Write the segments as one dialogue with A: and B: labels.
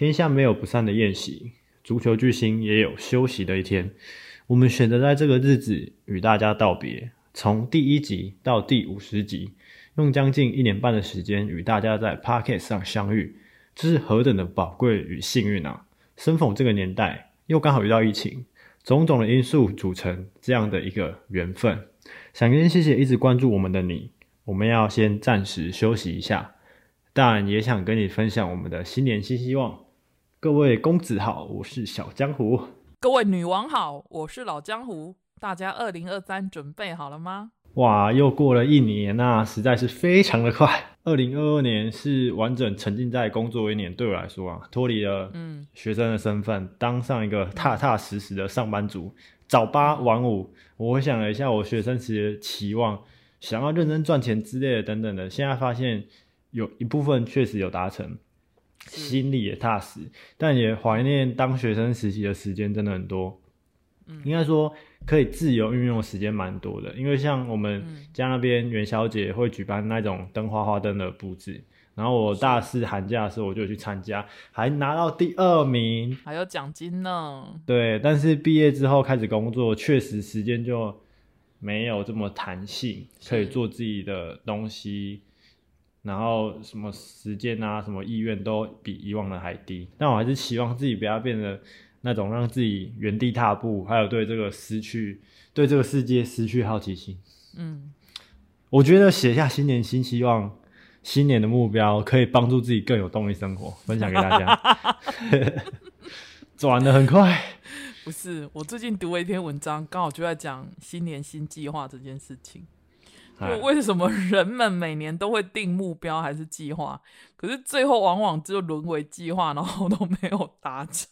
A: 天下没有不散的宴席，足球巨星也有休息的一天。我们选择在这个日子与大家道别，从第一集到第五十集，用将近一年半的时间与大家在 Podcast 上相遇，这是何等的宝贵与幸运啊！生逢这个年代，又刚好遇到疫情，种种的因素组成这样的一个缘分。想先谢谢一直关注我们的你，我们要先暂时休息一下，但也想跟你分享我们的新年新希望。各位公子好，我是小江湖。
B: 各位女王好，我是老江湖。大家二零二三准备好了吗？
A: 哇，又过了一年呐，实在是非常的快。二零二二年是完整沉浸在工作一年，对我来说啊，脱离了嗯学生的身份，当上一个踏踏实实的上班族，早八晚五。我回想了一下我学生时的期望，想要认真赚钱之类的等等的，现在发现有一部分确实有达成。心里也踏实，但也怀念当学生实习的时间真的很多。嗯，应该说可以自由运用的时间蛮多的，因为像我们家那边元宵节会举办那种灯花花灯的布置，然后我大四寒假的时候我就去参加，还拿到第二名，
B: 还有奖金呢。
A: 对，但是毕业之后开始工作，确实时间就没有这么弹性，可以做自己的东西。然后什么时间啊，什么意愿都比以往的还低，但我还是希望自己不要变得那种让自己原地踏步，还有对这个失去对这个世界失去好奇心。嗯，我觉得写下新年新希望、新年的目标，可以帮助自己更有动力生活。分享给大家 转的很快。
B: 不是，我最近读了一篇文章，刚好就在讲新年新计划这件事情。就为什么人们每年都会定目标还是计划，可是最后往往就沦为计划，然后都没有达成。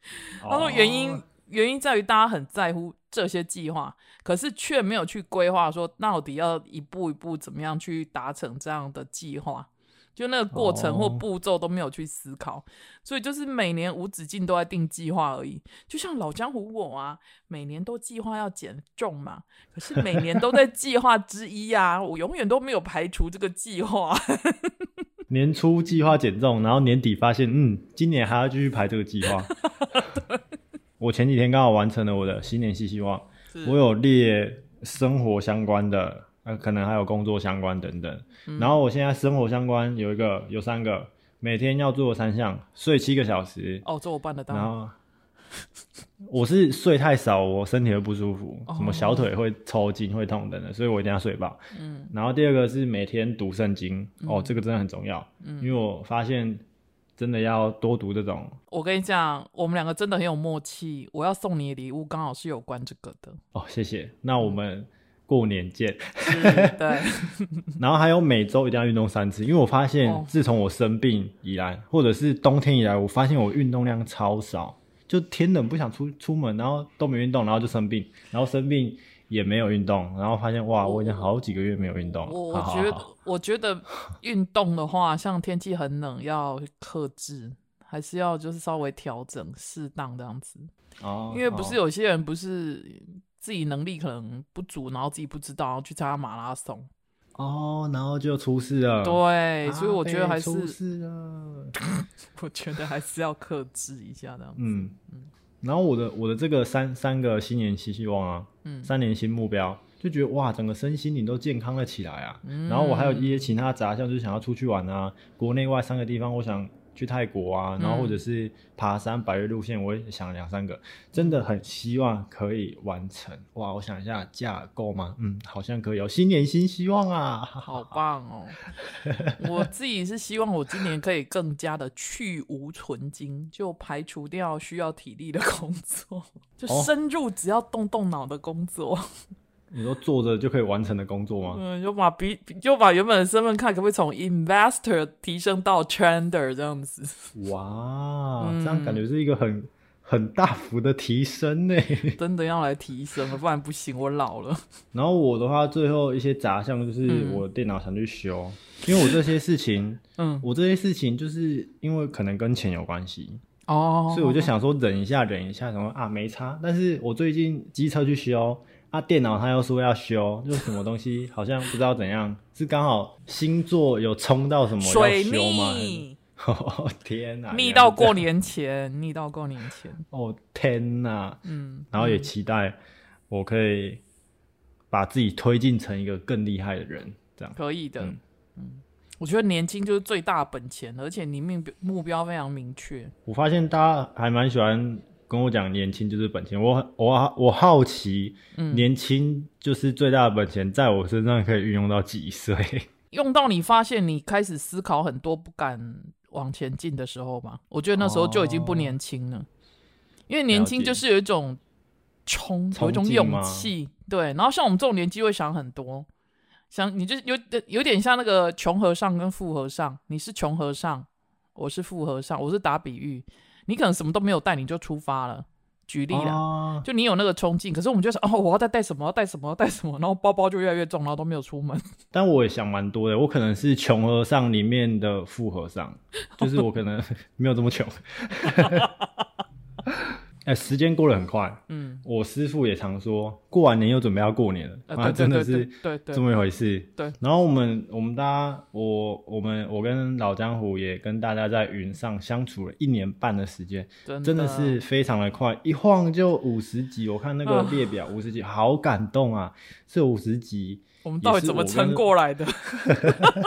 B: 他说原因原因在于大家很在乎这些计划，可是却没有去规划说到底要一步一步怎么样去达成这样的计划。就那个过程或步骤都没有去思考，所以就是每年无止境都在定计划而已。就像老江湖我啊，每年都计划要减重嘛，可是每年都在计划之一啊，我永远都没有排除这个计划。
A: 年初计划减重，然后年底发现，嗯，今年还要继续排这个计划。我前几天刚好完成了我的新年新希望，我有列生活相关的。呃，可能还有工作相关等等，然后我现在生活相关有一个有三个，每天要做三项，睡七个小时。
B: 哦，这我办得到。
A: 然后我是睡太少，我身体会不舒服，什么小腿会抽筋、会痛等等，所以我一定要睡饱。嗯。然后第二个是每天读圣经，哦，这个真的很重要，嗯因为我发现真的要多读这种。
B: 我跟你讲，我们两个真的很有默契，我要送你的礼物刚好是有关这个的。
A: 哦，谢谢。那我们。过年见，
B: 对，
A: 然后还有每周一定要运动三次，因为我发现自从我生病以来，或者是冬天以来，我发现我运动量超少，就天冷不想出出门，然后都没运动，然后就生病，然后生病也没有运动，然后发现哇，我已经好几个月没有运动。
B: 我我觉得，我觉得运动的话，像天气很冷要克制，还是要就是稍微调整适当这样子。哦，因为不是有些人不是。自己能力可能不足，然后自己不知道去参加马拉松
A: 哦，然后就出事了。
B: 对，所以我觉得还是
A: 出事了。
B: 我觉得还是要克制一下的。
A: 嗯嗯。然后我的我的这个三三个新年新希望啊，嗯，三年新目标，就觉得哇，整个身心灵都健康了起来啊。然后我还有一些其他杂项，就是想要出去玩啊，国内外三个地方，我想。去泰国啊，然后或者是爬山、百越路线，我也想两三个，真的很希望可以完成。哇，我想一下，价够吗？嗯，好像可以。哦。新年新希望啊，
B: 好棒哦！我自己是希望我今年可以更加的去无存精，就排除掉需要体力的工作，就深入只要动动脑的工作。
A: 你说坐着就可以完成的工作吗？
B: 嗯，就把比就把原本的身份看可不可以从 investor 提升到 trader 这样子。
A: 哇，这样感觉是一个很很大幅的提升呢。
B: 真的要来提升了，不然不行，我老了。
A: 然后我的话，最后一些杂项就是我电脑想去修，因为我这些事情，嗯，我这些事情就是因为可能跟钱有关系哦，所以我就想说忍一下，忍一下，什么啊没差。但是我最近机车去修。啊，电脑他又说要修，就什么东西好像不知道怎样，是刚好星座有冲到什么要修吗？哦 天哪，
B: 逆到过年前，逆到过年前。
A: 哦天哪，嗯，然后也期待我可以把自己推进成一个更厉害的人，这样
B: 可以的。嗯，我觉得年轻就是最大本钱，而且你目目标非常明确。
A: 我发现大家还蛮喜欢跟我讲年轻就是本钱，我我我好奇，年轻就是最大的本钱，在我身上可以运用到几岁？
B: 用到你发现你开始思考很多不敢往前进的时候吧，我觉得那时候就已经不年轻了，因为年轻就是有一种冲，有一种勇气，对。然后像我们这种年纪会想很多，想你就有有点像那个穷和尚跟富和尚，你是穷和尚，我是富和尚，我是打比喻，你可能什么都没有带你就出发了。举例了，就你有那个冲劲，可是我们就想哦，我要再带什么？要带什么？要带什么？然后包包就越来越重，然后都没有出门。
A: 但我也想蛮多的，我可能是穷和尚里面的富和尚，就是我可能 没有这么穷。哎，时间过得很快。嗯，我师傅也常说，过完年又准备要过年了。啊，真的是
B: 对
A: 这么一回事。
B: 对。
A: 然后我们我们大家，我我们我跟老江湖也跟大家在云上相处了一年半的时间，真的是非常的快，一晃就五十集。我看那个列表，五十集，好感动啊！这五十集，
B: 我们到底怎么撑过来的？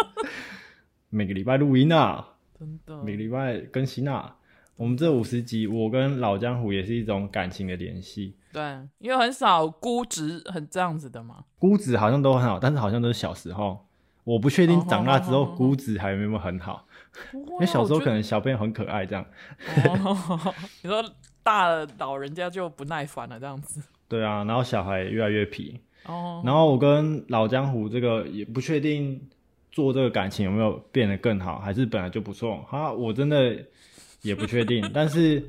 A: 每个礼拜录音啊，
B: 真的，
A: 每个礼拜更新啊。我们这五十集，我跟老江湖也是一种感情的联系。
B: 对，因为很少估值很这样子的嘛。
A: 估值好像都很好，但是好像都是小时候。我不确定长大之后估值还有没有很好。因为小时候可能小朋友很可爱这样。
B: 你说大了老人家就不耐烦了这样子。
A: 对啊，然后小孩越来越皮。哦。然后我跟老江湖这个也不确定做这个感情有没有变得更好，还是本来就不错。哈，我真的。也不确定，但是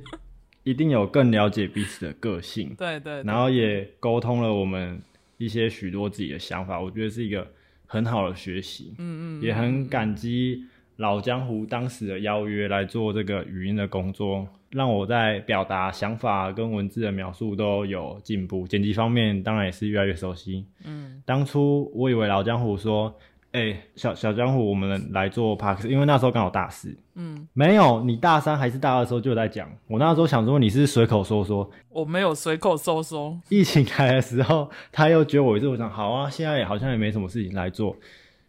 A: 一定有更了解彼此的个性，
B: 对对，
A: 然后也沟通了我们一些许多自己的想法，我觉得是一个很好的学习，嗯嗯，也很感激老江湖当时的邀约来做这个语音的工作，让我在表达想法跟文字的描述都有进步，剪辑方面当然也是越来越熟悉，嗯，当初我以为老江湖说。哎，小小江湖，我们来做 park，因为那时候刚好大四。嗯，没有，你大三还是大二的时候就在讲。我那时候想说你是随口说说，
B: 我没有随口说说。
A: 疫情来的时候，他又觉得我是我想好啊，现在也好像也没什么事情来做。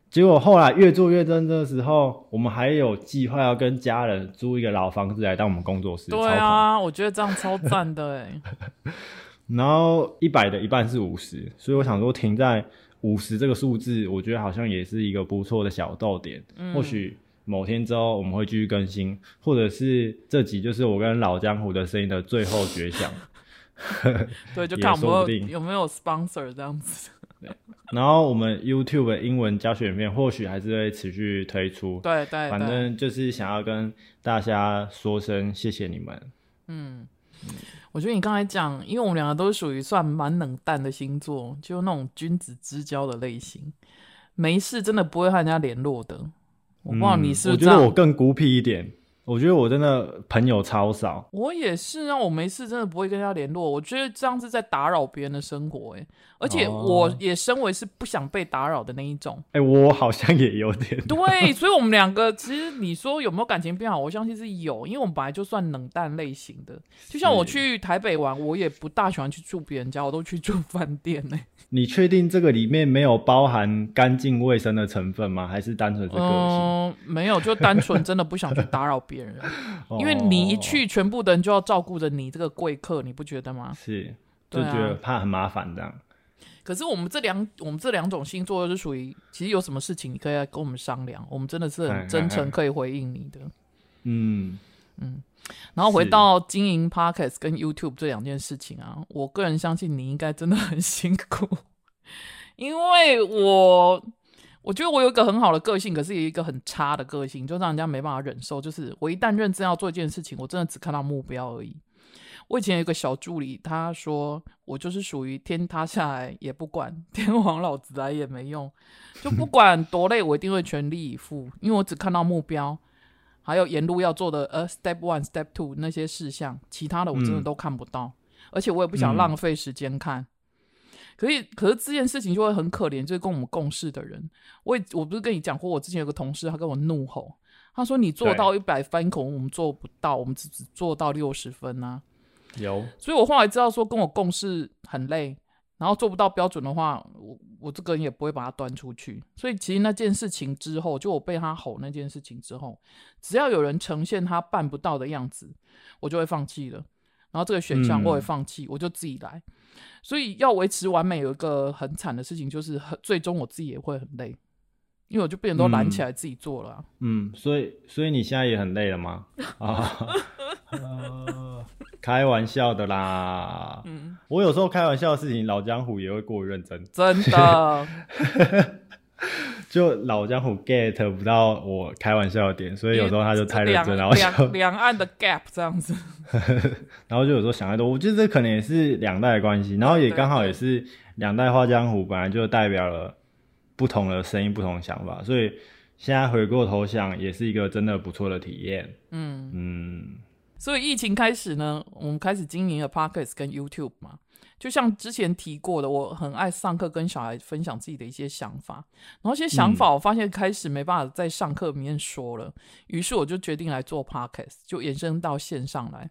A: 结果后来越做越真的时候，我们还有计划要跟家人租一个老房子来当我们工作室。
B: 对啊，我觉得这样超赞的哎。
A: 然后一百的一半是五十，所以我想说停在。五十这个数字，我觉得好像也是一个不错的小逗点。或许某天之后我们会继续更新，或者是这集就是我跟老江湖的声音的最后绝响。
B: 对，就看我们有没有 sponsor 这样子。
A: 然后我们 YouTube 的英文教学影片或许还是会持续推出。
B: 对对，
A: 反正就是想要跟大家说声谢谢你们。
B: 嗯。我觉得你刚才讲，因为我们两个都是属于算蛮冷淡的星座，就那种君子之交的类型，没事真的不会和人家联络的。我不知道你是，
A: 我觉得我更孤僻一点。我觉得我真的朋友超少，
B: 我也是啊，我没事真的不会跟他联络。我觉得这样是在打扰别人的生活，哎，而且我也身为是不想被打扰的那一种。
A: 哎，我好像也有点。
B: 对，所以我们两个其实你说有没有感情变好，我相信是有，因为我们本来就算冷淡类型的。就像我去台北玩，我也不大喜欢去住别人家，我都去住饭店呢。
A: 你确定这个里面没有包含干净卫生的成分吗？还是单纯是个性？嗯，
B: 没有，就单纯真的不想去打扰别人，因为你一去，全部的人就要照顾着你这个贵客，你不觉得吗？
A: 是，就觉得怕很麻烦这样。
B: 可是我们这两我们这两种星座是属于，其实有什么事情你可以来跟我们商量，我们真的是很真诚，可以回应你的。嗯嗯。然后回到经营 Podcast 跟 YouTube 这两件事情啊，我个人相信你应该真的很辛苦，因为我我觉得我有一个很好的个性，可是有一个很差的个性，就让人家没办法忍受。就是我一旦认真要做一件事情，我真的只看到目标而已。我以前有一个小助理，他说我就是属于天塌下来也不管，天王老子来也没用，就不 管多累，我一定会全力以赴，因为我只看到目标。还有沿路要做的呃，step one、step two 那些事项，其他的我真的都看不到，而且我也不想浪费时间看。可以，可是这件事情就会很可怜，就是跟我们共事的人，我也我不是跟你讲过，我之前有个同事，他跟我怒吼，他说你做到一百分，可能我们做不到，我们只只做到六十分啊。
A: 有，
B: 所以我后来知道说跟我共事很累，然后做不到标准的话，我我这个人也不会把它端出去。所以其实那件事情之后，就我被他吼那件事情之后，只要有人呈现他办不到的样子，我就会放弃了。然后这个选项我也放弃，我就自己来。所以要维持完美，有一个很惨的事情，就是最终我自己也会很累，因为我就被人都懒起来自己做了。
A: 嗯，所以所以你现在也很累了吗？啊，开玩笑的啦。嗯，我有时候开玩笑的事情，老江湖也会过于认真。
B: 真的。
A: 就老江湖 get 不到我开玩笑的点，所以有时候他就太认真，然后
B: 两两岸的 gap 这样子，
A: 然后就有时候想太多。我觉得这可能也是两代的关系，然后也刚好也是两代画江湖本来就代表了不同的声音、不同的想法，所以现在回过头想，也是一个真的不错的体验。嗯
B: 嗯，所以疫情开始呢，我们开始经营了 Podcast 跟 YouTube 嘛。就像之前提过的，我很爱上课跟小孩分享自己的一些想法，然后一些想法我发现开始没办法在上课里面说了，于是我就决定来做 podcast，就延伸到线上来。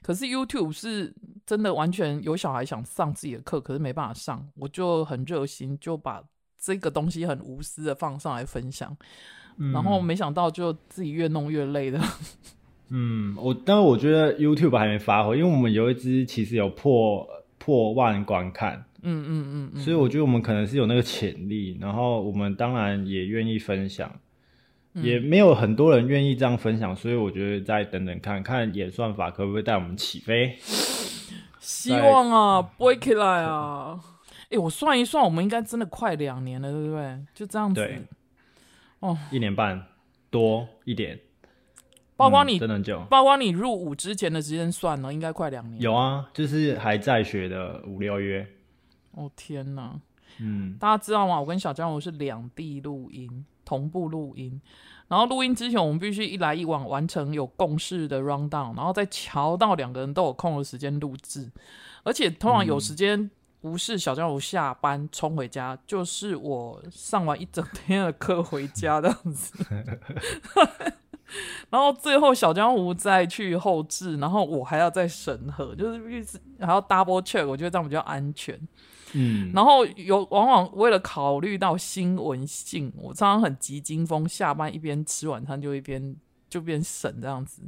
B: 可是 YouTube 是真的完全有小孩想上自己的课，可是没办法上，我就很热心，就把这个东西很无私的放上来分享，然后没想到就自己越弄越累的。
A: 嗯，我但是我觉得 YouTube 还没发挥，因为我们有一支其实有破。破万观看，嗯嗯嗯，所以我觉得我们可能是有那个潜力，然后我们当然也愿意分享，也没有很多人愿意这样分享，所以我觉得再等等看看演算法可不可以带我们起飞。
B: 希望啊，不会起来啊！哎，我算一算，我们应该真的快两年了，对不对？就这样子，
A: 哦，一年半多一点。
B: 包括你
A: 真的久，
B: 包括你入伍之前的时间算了，应该快两年。
A: 有啊，就是还在学的五六月。
B: 哦天哪，嗯，大家知道吗？我跟小江湖是两地录音，同步录音。然后录音之前，我们必须一来一往完成有共识的 round down，然后再瞧到两个人都有空的时间录制。而且通常有时间，不是小江湖下班冲回家，就是我上完一整天的课回家这样子。然后最后小江湖再去后置，然后我还要再审核，就是一直还要 double check，我觉得这样比较安全。嗯，然后有往往为了考虑到新闻性，我常常很急惊风，下班一边吃晚餐就一边就边审这样子。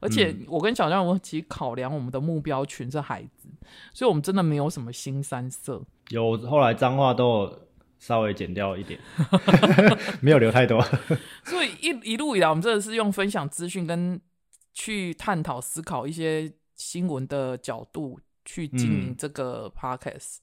B: 而且我跟小江湖其实考量我们的目标群是孩子，所以我们真的没有什么新三色。
A: 有后来脏话都有。稍微减掉一点，没有留太多。
B: 所以一一路以来，我们真的是用分享资讯跟去探讨、思考一些新闻的角度去经营这个 podcast。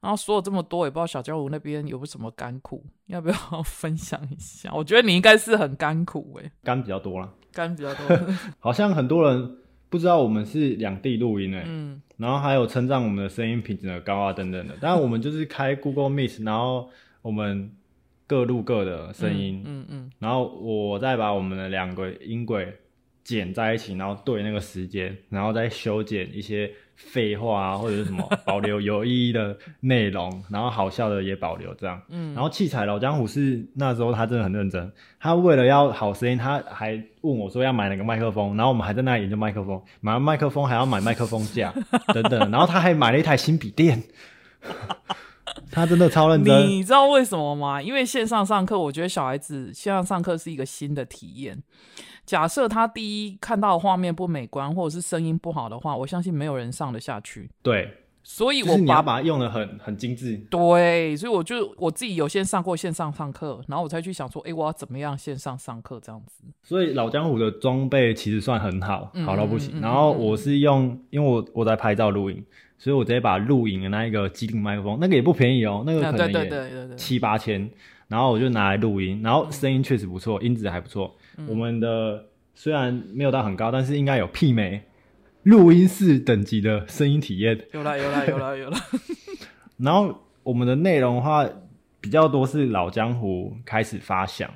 B: 然后说了这么多，也不知道小江湖那边有没有什么甘苦，要不要分享一下？我觉得你应该是很甘苦哎，
A: 甘比较多了，
B: 甘比较多。
A: 好像很多人不知道我们是两地录音哎。嗯。然后还有称赞我们的声音品质的高啊等等的，当然我们就是开 Google Meet，然后我们各录各的声音，嗯嗯，然后我再把我们的两个音轨剪在一起，然后对那个时间，然后再修剪一些。废话啊，或者是什么保留有意义的内容，然后好笑的也保留这样。嗯，然后器材老江湖是那时候他真的很认真，他为了要好声音，他还问我说要买哪个麦克风，然后我们还在那研究麦克风，买完麦克风还要买麦克风架等等，然后他还买了一台新笔电，他真的超认真。
B: 你知道为什么吗？因为线上上课，我觉得小孩子线上上课是一个新的体验。假设他第一看到画面不美观，或者是声音不好的话，我相信没有人上得下去。
A: 对，
B: 所以我
A: 把把它用的很很精致。
B: 对，所以我就我自己有先上过线上上课，然后我才去想说，哎，我要怎么样线上上课这样子。
A: 所以老江湖的装备其实算很好，好到不行。然后我是用，因为我我在拍照录影，所以我直接把录影的那一个机顶麦克风，那个也不便宜哦，那个可能也七八千，然后我就拿来录音，然后声音确实不错，音质还不错。我们的虽然没有到很高，但是应该有媲美录音室等级的声音体验。
B: 有啦，有啦，有啦，有啦。
A: 然后我们的内容的话比较多是老江湖开始发想，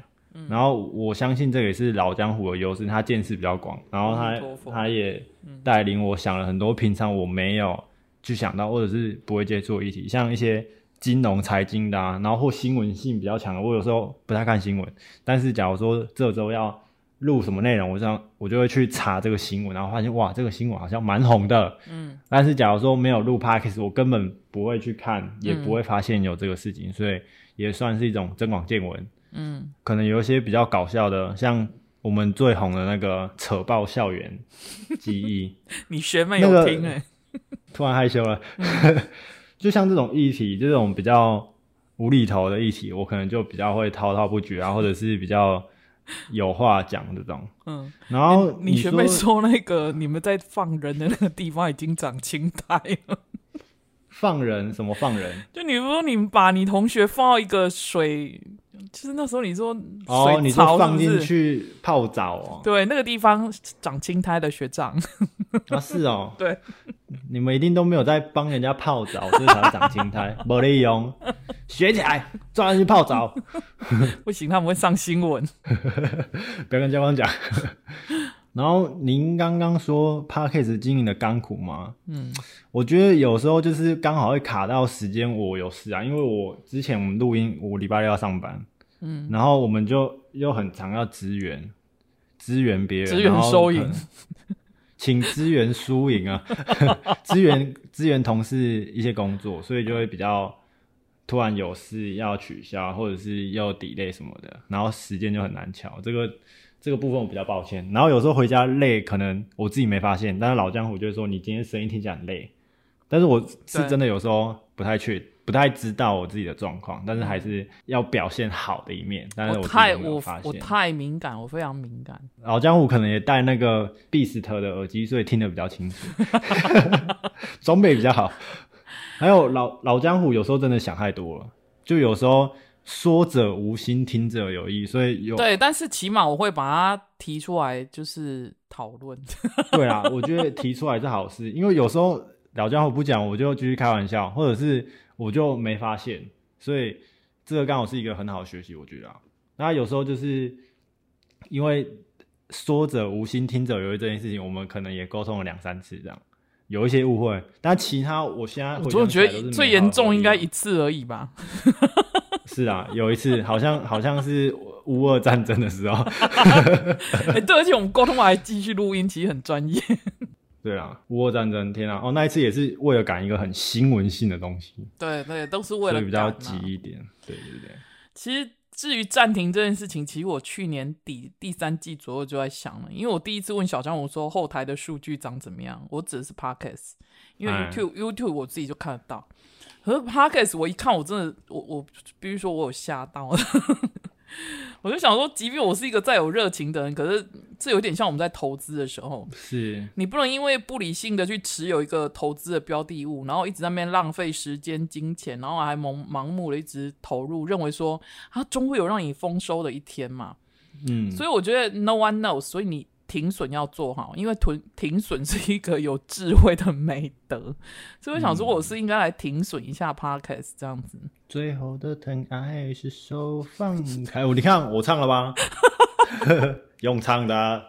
A: 然后我相信这也是老江湖的优势，他见识比较广，然后他他也带领我想了很多平常我没有去想到或者是不会接触议题，像一些。金融财经的，然后或新闻性比较强的，我有时候不太看新闻。但是假如说这周要录什么内容，我这样我就会去查这个新闻，然后发现哇，这个新闻好像蛮红的。嗯，但是假如说没有录 podcast，我根本不会去看，也不会发现有这个事情，所以也算是一种增广见闻。嗯，可能有一些比较搞笑的，像我们最红的那个扯爆校园记忆，
B: 你学妹有听哎，
A: 突然害羞了。就像这种议题，这种比较无厘头的议题，我可能就比较会滔滔不绝啊，或者是比较。有话讲这种，嗯，然后
B: 你学妹说那个你们在放人的那个地方已经长青苔了。
A: 放人什么放人？
B: 就你说你把你同学放到一个水，就是那时候你说
A: 哦，你
B: 说
A: 放进去泡澡哦，
B: 对，那个地方长青苔的学长
A: 啊，是哦，
B: 对，
A: 你们一定都没有在帮人家泡澡，所以才会长青苔，没利用，学起来，抓去泡澡，
B: 不行，他们会上新闻，
A: 不要跟教官讲。然后您刚刚说 p a r k a s 经营的甘苦吗？嗯，我觉得有时候就是刚好会卡到时间，我有事啊，因为我之前我们录音，我礼拜六要上班，嗯，然后我们就又很常要支援，支援别人，
B: 支援收银，
A: 请支援输赢啊，支援支援同事一些工作，所以就会比较突然有事要取消，或者是要 delay 什么的，然后时间就很难调，这个。这个部分我比较抱歉，然后有时候回家累，可能我自己没发现，但是老江湖就会说你今天声音听起来很累，但是我是真的有时候不太确，不太知道我自己的状况，但是还是要表现好的一面。但是我
B: 太
A: 我
B: 我太敏感，我非常敏感。
A: 老江湖可能也戴那个 Beast 的耳机，所以听得比较清楚，装备比较好。还有老老江湖有时候真的想太多了，就有时候。说者无心，听者有意，所以有
B: 对，但是起码我会把它提出来，就是讨论。
A: 对啊，我觉得提出来是好事，因为有时候老家伙不讲，我就继续开玩笑，或者是我就没发现，所以这个刚好是一个很好的学习，我觉得。那有时候就是因为说者无心，听者有意这件事情，我们可能也沟通了两三次，这样有一些误会，但其他我现在我
B: 总觉得最严重应该一次而已吧。
A: 是啊，有一次好像好像是乌俄战争的时候，
B: 哎，对，而且我们沟通完还继续录音，其实很专业。
A: 对啊，乌俄战争，天啊，哦，那一次也是为了赶一个很新闻性的东西。
B: 对对，都是为了
A: 比较急一点。对对对。
B: 其实至于暂停这件事情，其实我去年底第三季左右就在想了，因为我第一次问小张，我说后台的数据长怎么样？我指的是 Podcast，因为 YouTube YouTube 我自己就看得到。可是 Podcast 我一看，我真的，我我比如说我有吓到，我就想说，即便我是一个再有热情的人，可是这有点像我们在投资的时候，
A: 是
B: 你不能因为不理性的去持有一个投资的标的物，然后一直在那边浪费时间、金钱，然后还盲盲目的一直投入，认为说它终会有让你丰收的一天嘛。嗯，所以我觉得 No one knows，所以你。停损要做好，因为停停损是一个有智慧的美德，所以我想说，我是应该来停损一下 podcast 这样子。
A: 最后的疼爱是手放开，你看我唱了吧？用唱的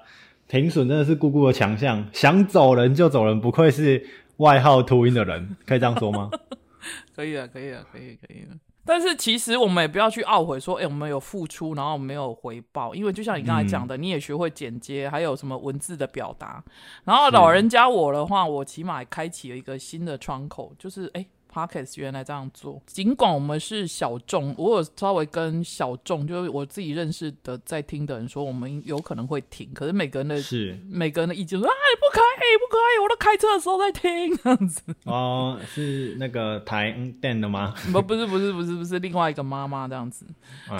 A: 停损真的是姑姑的强项，想走人就走人，不愧是外号秃鹰的人，可以这样说吗？
B: 可以啊，可以啊，可以，可以了。但是其实我们也不要去懊悔，说，哎，我们有付出，然后没有回报，因为就像你刚才讲的，你也学会剪接，还有什么文字的表达。然后老人家我的话，我起码开启了一个新的窗口，就是，哎。Podcast 原来这样做，尽管我们是小众，我有稍微跟小众，就是我自己认识的在听的人说，我们有可能会停。可是每个人的
A: 是
B: 每个人的意见说啊，不可以，不可以，我都开车的时候在听这样子。
A: 哦，是那个台电的吗？
B: 不，不是，不是，不是，不是另外一个妈妈这样子。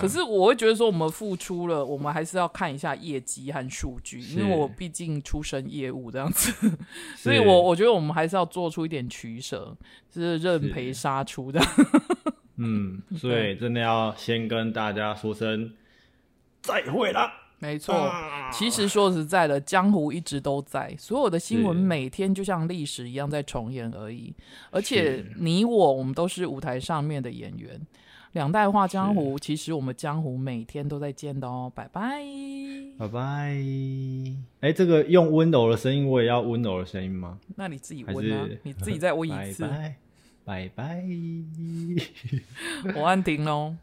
B: 可是我会觉得说，我们付出了，我们还是要看一下业绩和数据，因为我毕竟出身业务这样子，所以我我觉得我们还是要做出一点取舍。是认赔杀出的，
A: 嗯，所以真的要先跟大家说声再会了。
B: 没错，其实说实在的，江湖一直都在，所有的新闻每天就像历史一样在重演而已。而且你我，我们都是舞台上面的演员，两代画江湖，其实我们江湖每天都在见的哦。拜拜，
A: 拜拜。哎，这个用温柔的声音，我也要温柔的声音吗？
B: 那你自己温啊，你自己再温一次。
A: 拜拜，
B: 我按停喽。